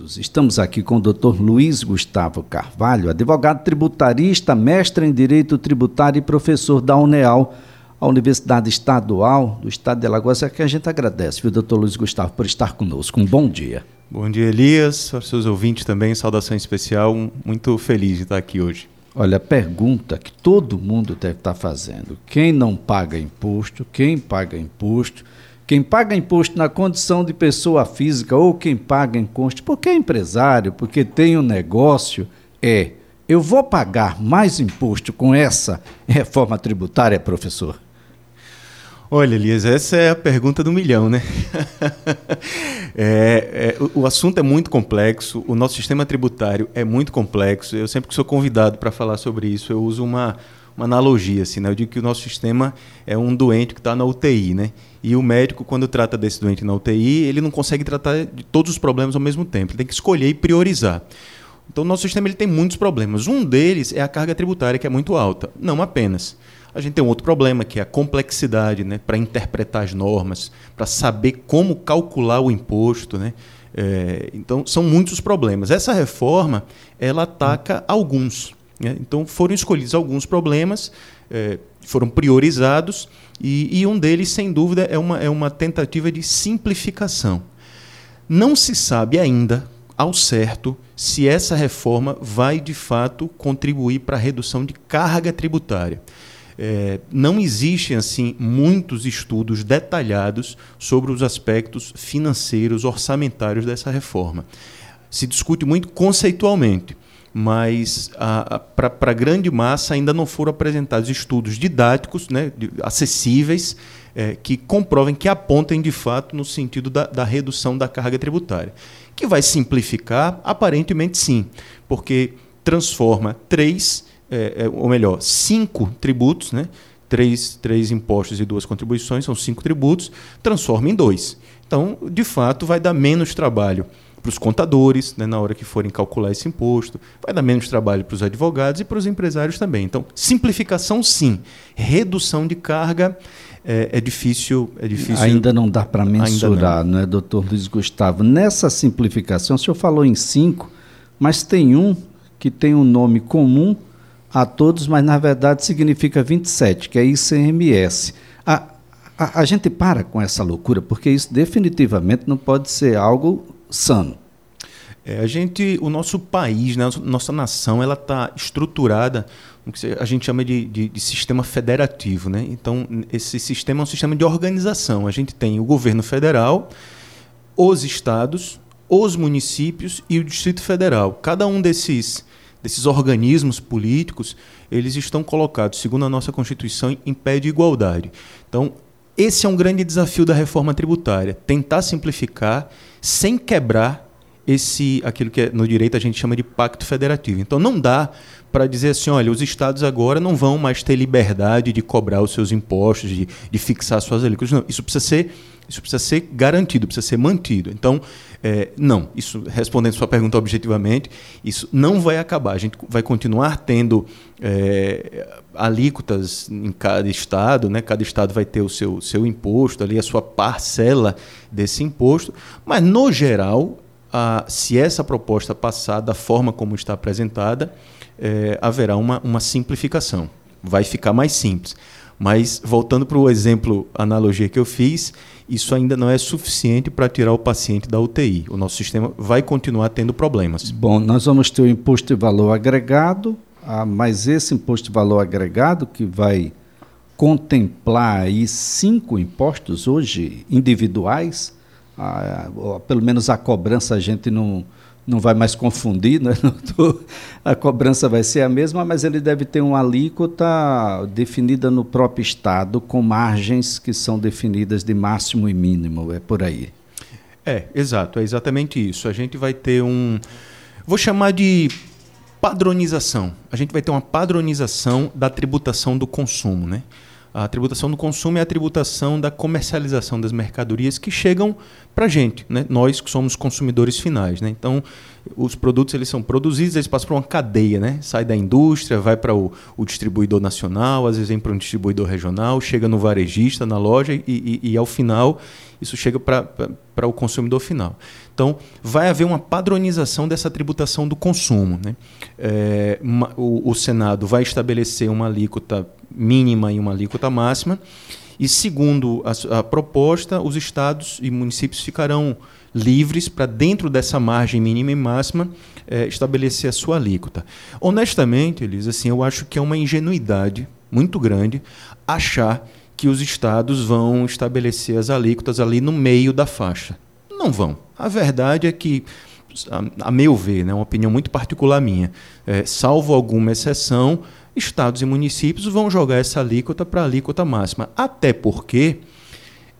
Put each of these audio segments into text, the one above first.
Estamos aqui com o Dr. Luiz Gustavo Carvalho, advogado tributarista, mestre em Direito Tributário e professor da UNEAL, a Universidade Estadual do Estado de Alagoas. É que a gente agradece, viu, doutor Luiz Gustavo, por estar conosco. Um bom dia. Bom dia, Elias, aos seus ouvintes também, saudação especial, muito feliz de estar aqui hoje. Olha, a pergunta que todo mundo deve estar fazendo: quem não paga imposto, quem paga imposto, quem paga imposto na condição de pessoa física ou quem paga imposto porque é empresário, porque tem um negócio, é. Eu vou pagar mais imposto com essa reforma tributária, professor? Olha, Elias, essa é a pergunta do milhão, né? é, é, o, assunto é muito complexo, o nosso sistema tributário é muito complexo. Eu sempre que sou convidado para falar sobre isso, eu uso uma, uma analogia, assim, né? Eu digo que o nosso sistema é um doente que está na UTI, né? E o médico, quando trata desse doente na UTI, ele não consegue tratar de todos os problemas ao mesmo tempo. Ele tem que escolher e priorizar. Então, o nosso sistema ele tem muitos problemas. Um deles é a carga tributária, que é muito alta. Não apenas. A gente tem um outro problema, que é a complexidade né? para interpretar as normas, para saber como calcular o imposto. Né? É, então, são muitos problemas. Essa reforma ela ataca alguns. Né? Então, foram escolhidos alguns problemas, é, foram priorizados e, e, um deles, sem dúvida, é uma, é uma tentativa de simplificação. Não se sabe ainda, ao certo, se essa reforma vai de fato contribuir para a redução de carga tributária. É, não existem assim muitos estudos detalhados sobre os aspectos financeiros, orçamentários dessa reforma. Se discute muito conceitualmente mas para a grande massa ainda não foram apresentados estudos didáticos, né, acessíveis, é, que comprovem, que apontem de fato no sentido da, da, redução da carga tributária. Que vai simplificar? Aparentemente sim, porque transforma três, é, é, ou melhor, cinco tributos, né, três, três impostos e duas contribuições, são cinco tributos, transforma em dois. Então, de fato, vai dar menos trabalho para os contadores, né, na hora que forem calcular esse imposto, vai dar menos trabalho para os advogados e para os empresários também. Então, simplificação sim, redução de carga é, é difícil, é difícil. Ainda não dá para mensurar, não. não é, doutor Luiz Gustavo? Nessa simplificação, o senhor falou em cinco, mas tem um que tem um nome comum a todos, mas na verdade significa 27, que é ICMS. A, a, a gente para com essa loucura, porque isso definitivamente não pode ser algo sano? É, a gente, o nosso país, né, nossa nação, ela está estruturada no que a gente chama de, de, de, sistema federativo, né? Então esse sistema é um sistema de organização. A gente tem o governo federal, os estados, os municípios e o Distrito Federal. Cada um desses desses organismos políticos, eles estão colocados, segundo a nossa Constituição, em pé de igualdade. Então, esse é um grande desafio da reforma tributária, tentar simplificar sem quebrar esse aquilo que é, no direito a gente chama de pacto federativo. Então não dá para dizer assim, olha, os estados agora não vão mais ter liberdade de cobrar os seus impostos, de, de fixar suas alíquotas. Não, isso precisa ser isso precisa ser garantido, precisa ser mantido. Então, é, não, isso respondendo sua pergunta objetivamente, isso não vai acabar. A gente vai continuar tendo é, alíquotas em cada estado, né? cada estado vai ter o seu, seu imposto, ali, a sua parcela desse imposto, mas, no geral, a, se essa proposta passar da forma como está apresentada, é, haverá uma, uma simplificação. Vai ficar mais simples. Mas, voltando para o exemplo, analogia que eu fiz, isso ainda não é suficiente para tirar o paciente da UTI. O nosso sistema vai continuar tendo problemas. Bom, nós vamos ter o imposto de valor agregado, ah, mas esse imposto de valor agregado que vai contemplar aí cinco impostos hoje individuais, ah, pelo menos a cobrança a gente não não vai mais confundir, né? a cobrança vai ser a mesma, mas ele deve ter uma alíquota definida no próprio Estado, com margens que são definidas de máximo e mínimo, é por aí. É, exato, é exatamente isso. A gente vai ter um. Vou chamar de padronização. A gente vai ter uma padronização da tributação do consumo, né? A tributação do consumo é a tributação da comercialização das mercadorias que chegam para a gente, né? nós que somos consumidores finais. Né? Então, os produtos eles são produzidos, eles passam por uma cadeia, né? sai da indústria, vai para o, o, distribuidor nacional, às vezes vem para um distribuidor regional, chega no varejista, na loja e, e, e ao final isso chega para o consumidor final. Então, vai haver uma padronização dessa tributação do consumo. Né? É, uma, o, o Senado vai estabelecer uma alíquota mínima e uma alíquota máxima. E, segundo a, a proposta, os estados e municípios ficarão livres para, dentro dessa margem mínima e máxima, é, estabelecer a sua alíquota. Honestamente, Elisa, assim, eu acho que é uma ingenuidade muito grande achar que os estados vão estabelecer as alíquotas ali no meio da faixa. Não vão. A verdade é que, a, a meu ver, né, uma opinião muito particular minha, é, salvo alguma exceção, estados e municípios vão jogar essa alíquota para a alíquota máxima. Até porque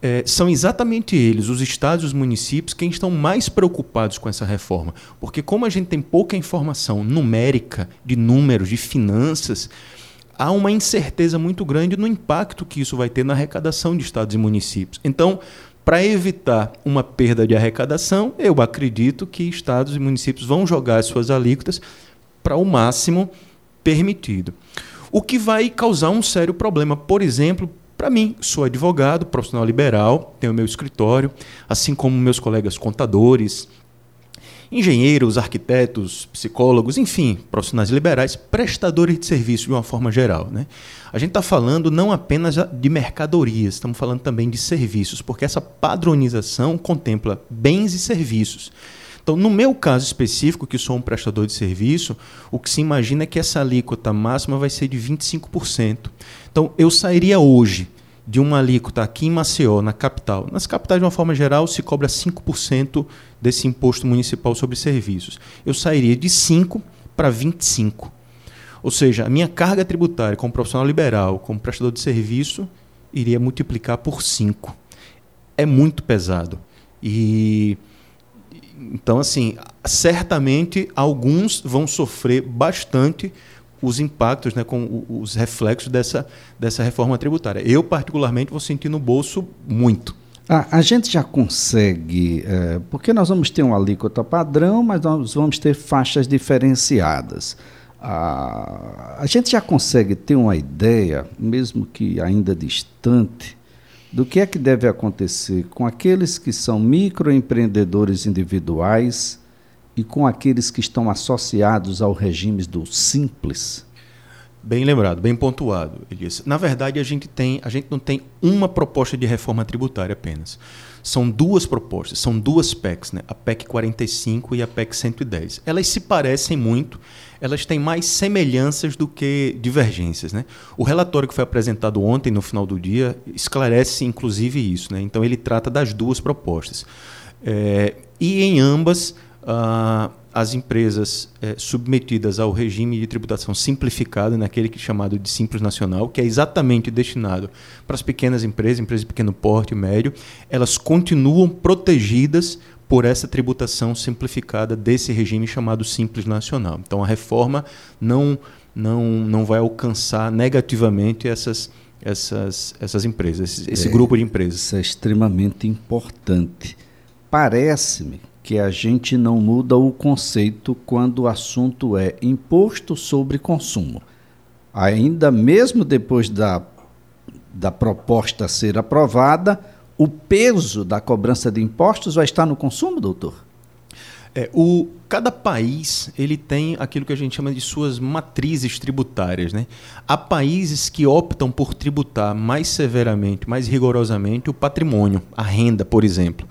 é, são exatamente eles, os estados e os municípios, quem estão mais preocupados com essa reforma. Porque, como a gente tem pouca informação numérica, de números, de finanças, há uma incerteza muito grande no impacto que isso vai ter na arrecadação de estados e municípios. Então, para evitar uma perda de arrecadação, eu acredito que estados e municípios vão jogar as suas alíquotas para o máximo permitido. O que vai causar um sério problema, por exemplo, para mim, sou advogado, profissional liberal, tenho meu escritório, assim como meus colegas contadores, engenheiros, arquitetos, psicólogos, enfim, profissionais liberais, prestadores de serviço de uma forma geral. Né? A gente está falando não apenas de mercadorias, estamos falando também de serviços, porque essa padronização contempla bens e serviços. Então, no meu caso específico, que sou um prestador de serviço, o que se imagina é que essa alíquota máxima vai ser de 25%. Então, eu sairia hoje de uma alíquota aqui em Maceió, na capital. Nas capitais, de uma forma geral, se cobra 5% desse imposto municipal sobre serviços. Eu sairia de 5% para 25%. Ou seja, a minha carga tributária como profissional liberal, como prestador de serviço, iria multiplicar por 5. É muito pesado. E então, assim, certamente alguns vão sofrer bastante os impactos, né, com os reflexos dessa, dessa reforma tributária. Eu, particularmente, vou sentir no bolso muito. A, a gente já consegue, é, porque nós vamos ter uma alíquota padrão, mas nós vamos ter faixas diferenciadas. A, a gente já consegue ter uma ideia, mesmo que ainda distante, do que é que deve acontecer com aqueles que são microempreendedores individuais e com aqueles que estão associados ao regime do simples? Bem lembrado, bem pontuado, Elias. Na verdade, a gente tem, a gente não tem uma proposta de reforma tributária apenas. São duas propostas, são duas PECs, né? a PEC 45 e a PEC 110. Elas se parecem muito, elas têm mais semelhanças do que divergências. Né? O relatório que foi apresentado ontem, no final do dia, esclarece inclusive isso. Né? Então, ele trata das duas propostas. É, e em ambas, ah, as empresas é, submetidas ao regime de tributação simplificado, naquele que é chamado de Simples Nacional, que é exatamente destinado para as pequenas empresas, empresas de pequeno porte e médio, elas continuam protegidas por essa tributação simplificada desse regime chamado Simples Nacional. Então a reforma não, não, não vai alcançar negativamente essas, essas, essas empresas, esse, esse é, grupo de empresas. Isso é extremamente importante. Parece-me que a gente não muda o conceito quando o assunto é imposto sobre consumo. Ainda mesmo depois da, da proposta ser aprovada, o peso da cobrança de impostos vai estar no consumo, doutor? É, o, cada país ele tem aquilo que a gente chama de suas matrizes tributárias. Né? Há países que optam por tributar mais severamente, mais rigorosamente o patrimônio, a renda, por exemplo.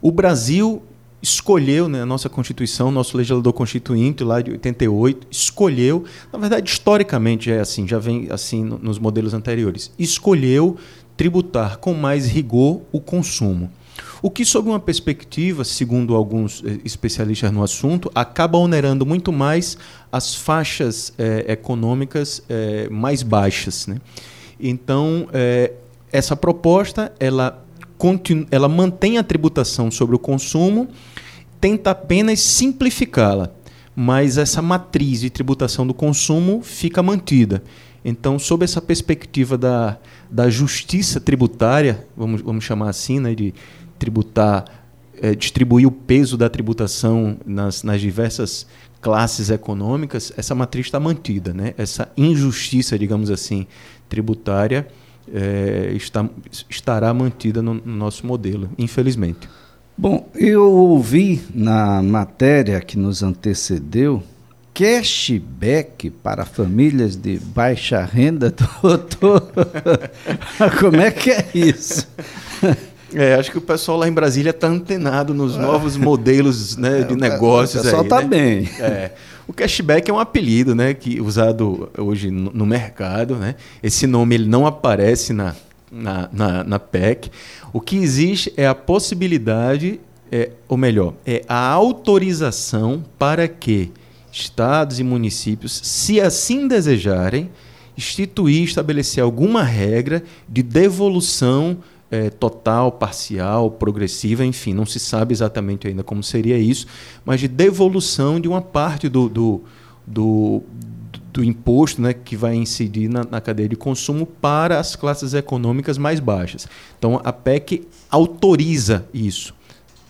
O Brasil escolheu, né, a nossa Constituição, nosso legislador constituinte lá de 88, escolheu, na verdade historicamente é assim, já vem assim nos modelos anteriores, escolheu tributar com mais rigor o consumo. O que, sob uma perspectiva, segundo alguns eh, especialistas no assunto, acaba onerando muito mais as faixas eh, econômicas eh, mais baixas. Né? Então, essa proposta ela, ela mantém a tributação sobre o consumo, tenta apenas simplificá-la, mas essa matriz de tributação do consumo fica mantida. Então, sob essa perspectiva da, da justiça tributária, vamos, vamos chamar assim, né, de tributar, é, distribuir o peso da tributação nas, nas diversas classes econômicas, essa matriz está mantida. Né? Essa injustiça, digamos assim, tributária é, está, estará mantida no, no nosso modelo, infelizmente. Bom, eu ouvi na matéria que nos antecedeu cashback para famílias de baixa renda, doutor. Como é que é isso? É, acho que o pessoal lá em Brasília está antenado nos novos modelos né, de é, negócios. O pessoal está né? bem. É. O cashback é um apelido né, que usado hoje no, mercado. Né? Esse nome ele não aparece na, na, na, na PEC. O que existe é a possibilidade, é, ou melhor, é a autorização para que estados e municípios, se assim desejarem, instituir, estabelecer alguma regra de devolução é, total, parcial, progressiva, enfim, não se sabe exatamente ainda como seria isso, mas de devolução de uma parte do, do, do, do imposto né, que vai incidir na, na, cadeia de consumo para as classes econômicas mais baixas. Então, a PEC autoriza isso.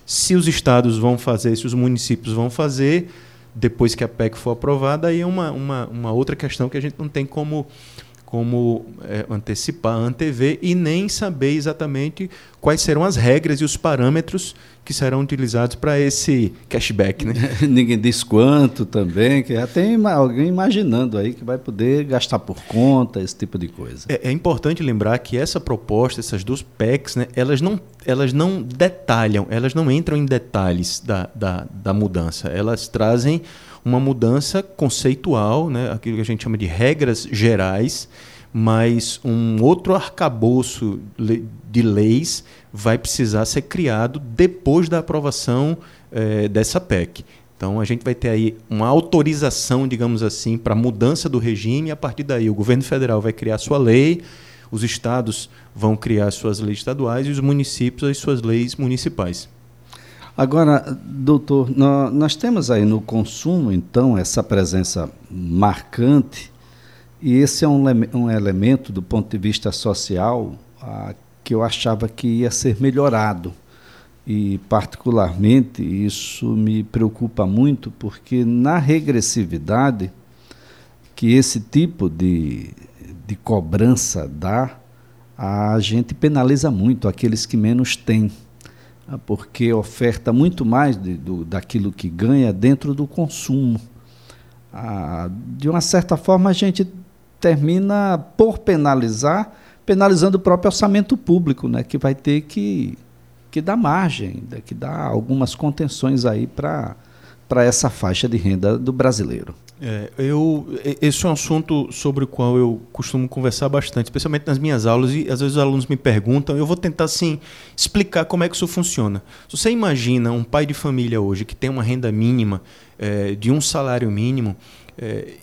Se os estados vão fazer, se os municípios vão fazer, depois que a PEC for aprovada, aí é uma, uma, uma outra questão que a gente não tem como como é, antecipar, antever e nem saber exatamente quais serão as regras e os parâmetros que serão utilizados para esse cashback. Né? Ninguém diz quanto também, que já tem alguém imaginando aí que vai poder gastar por conta, esse tipo de coisa. É, é importante lembrar que essa proposta, essas duas PECs, né, elas, não, elas não detalham, elas não entram em detalhes da, da, da mudança, elas trazem uma mudança conceitual, né, aquilo que a gente chama de regras gerais, mas um outro arcabouço de leis vai precisar ser criado depois da aprovação eh, dessa PEC. Então a gente vai ter aí uma autorização, digamos assim, para mudança do regime. E a partir daí, o governo federal vai criar sua lei, os estados vão criar suas leis estaduais e os municípios as suas leis municipais. Agora, doutor, nós temos aí no consumo, então, essa presença marcante, e esse é um, um elemento do ponto de vista social que eu achava que ia ser melhorado. E, particularmente, isso me preocupa muito, porque na regressividade que esse tipo de, de cobrança dá, a gente penaliza muito aqueles que menos têm. Ah, porque oferta muito mais de, do, daquilo que ganha dentro do consumo. Ah, de uma certa forma, a gente termina por penalizar, penalizando o próprio orçamento público, né, que vai ter que, que dar margem, né, que dar algumas contenções aí para essa faixa de renda do brasileiro. É, eu, esse é um assunto sobre o qual eu costumo conversar bastante, especialmente nas minhas aulas, e às vezes os alunos me perguntam, eu vou tentar assim, explicar como é que isso funciona. Se você imagina um pai de família hoje que tem uma renda mínima é, de um salário mínimo, é,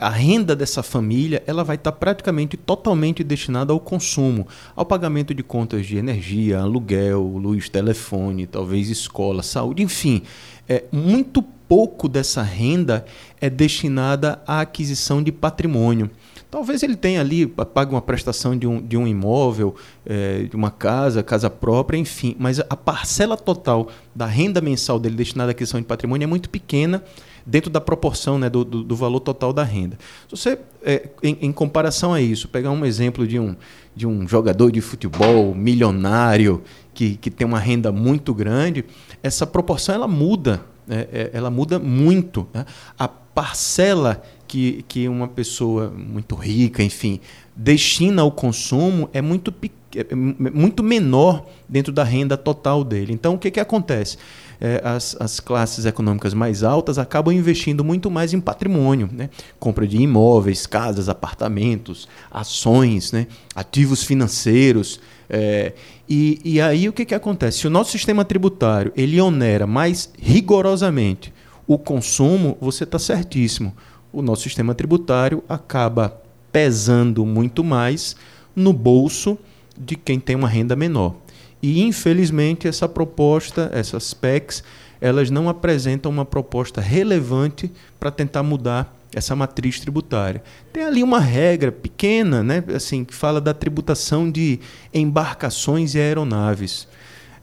a renda dessa família ela vai estar praticamente totalmente destinada ao consumo, ao pagamento de contas de energia, aluguel, luz, telefone, talvez escola, saúde, enfim. É, muito pouco dessa renda é destinada à aquisição de patrimônio. Talvez ele tenha ali, pague uma prestação de um, de um imóvel, é, de uma casa, casa própria, enfim, mas a parcela total da renda mensal dele destinada à aquisição de patrimônio é muito pequena dentro da proporção né, do, do, do valor total da renda. Se você, é, em, em, comparação a isso, pegar um exemplo de um, de um jogador de futebol milionário que, que tem uma renda muito grande, essa proporção ela muda é, é, ela muda muito. Né? A parcela que, que uma pessoa muito rica, enfim, destina ao consumo é muito, é, é muito menor dentro da renda total dele. Então, o que, que acontece? É, as, as classes econômicas mais altas acabam investindo muito mais em patrimônio, né? compra de imóveis, casas, apartamentos, ações, né? ativos financeiros. É, e, e aí o que, que acontece? Se o nosso sistema tributário ele onera mais rigorosamente o consumo, você está certíssimo. O nosso sistema tributário acaba pesando muito mais no bolso de quem tem uma renda menor. E, infelizmente, essa proposta, essas PECs, elas não apresentam uma proposta relevante para tentar mudar essa matriz tributária. Tem ali uma regra pequena, né, assim, que fala da tributação de embarcações e aeronaves.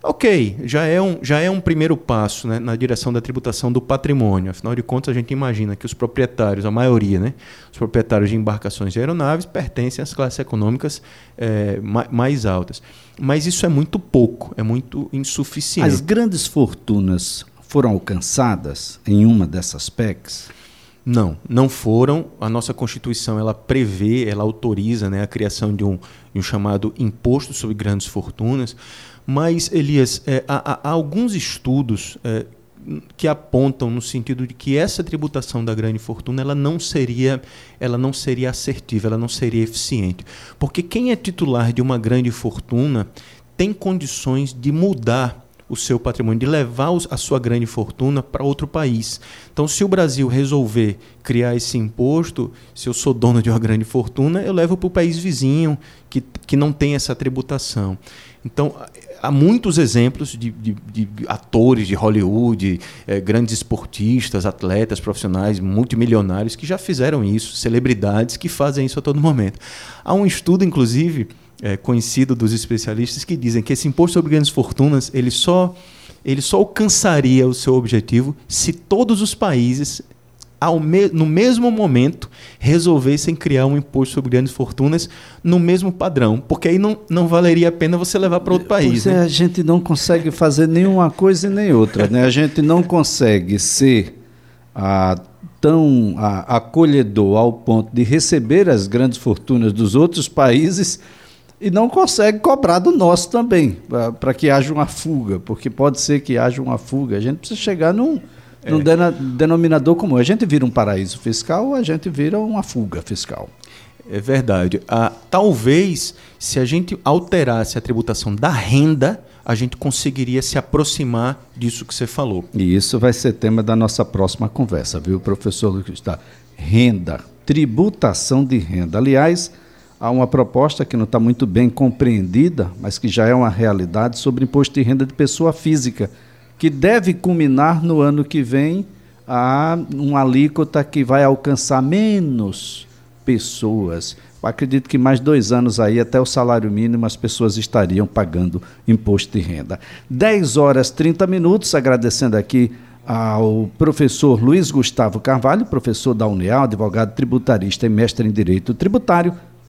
Ok, já é um, já é um primeiro passo né, na direção da tributação do patrimônio. Afinal de contas, a gente imagina que os proprietários, a maioria, né, os proprietários de embarcações e aeronaves pertencem às classes econômicas é, mais altas. Mas isso é muito pouco, é muito insuficiente. As grandes fortunas foram alcançadas em uma dessas PECs? Não, não foram. A nossa Constituição ela prevê, ela autoriza né, a criação de um, de um chamado imposto sobre grandes fortunas. Mas, Elias, é, há, há, alguns estudos é, que apontam no sentido de que essa tributação da grande fortuna ela não seria ela não seria assertiva, ela não seria eficiente. Porque quem é titular de uma grande fortuna tem condições de mudar o seu patrimônio, de levar a sua grande fortuna para outro país. Então, se o Brasil resolver criar esse imposto, se eu sou dono de uma grande fortuna, eu levo para o país vizinho que, que não tem essa tributação. Então, há muitos exemplos de, de, de atores de Hollywood, eh, grandes esportistas, atletas, profissionais, multimilionários que já fizeram isso, celebridades que fazem isso a todo momento. Há um estudo, inclusive, é, conhecido dos especialistas que dizem que esse imposto sobre grandes fortunas ele só, ele só alcançaria o seu objetivo se todos os países me no mesmo momento resolvessem criar um imposto sobre grandes fortunas no mesmo padrão, porque aí não, não valeria a pena você levar para outro país. Pois é, né? a gente não consegue fazer nenhuma coisa e nem outra, né? A gente não consegue ser ah, tão ah, acolhedor ao ponto de receber as grandes fortunas dos outros países e não consegue cobrar do nosso também, para que haja uma fuga, porque pode ser que haja uma fuga. A gente precisa chegar num, é. num denominador comum. A gente vira um paraíso fiscal ou a gente vira uma fuga fiscal. É verdade. Ah, talvez, se a gente alterasse a tributação da renda, a gente conseguiria se aproximar disso que você falou. E isso vai ser tema da nossa próxima conversa, viu, professor Luiz? Renda, tributação de renda. Aliás, há uma proposta que não está muito bem compreendida, mas que já é uma realidade, sobre imposto de renda de pessoa física, que deve culminar no ano que vem a uma alíquota que vai alcançar menos pessoas. Eu acredito que mais dois anos aí, até o salário mínimo, as pessoas estariam pagando imposto de renda. 10 horas 30 minutos, agradecendo aqui ao professor Luiz Gustavo Carvalho, professor da Unial, advogado tributarista e mestre em Direito Tributário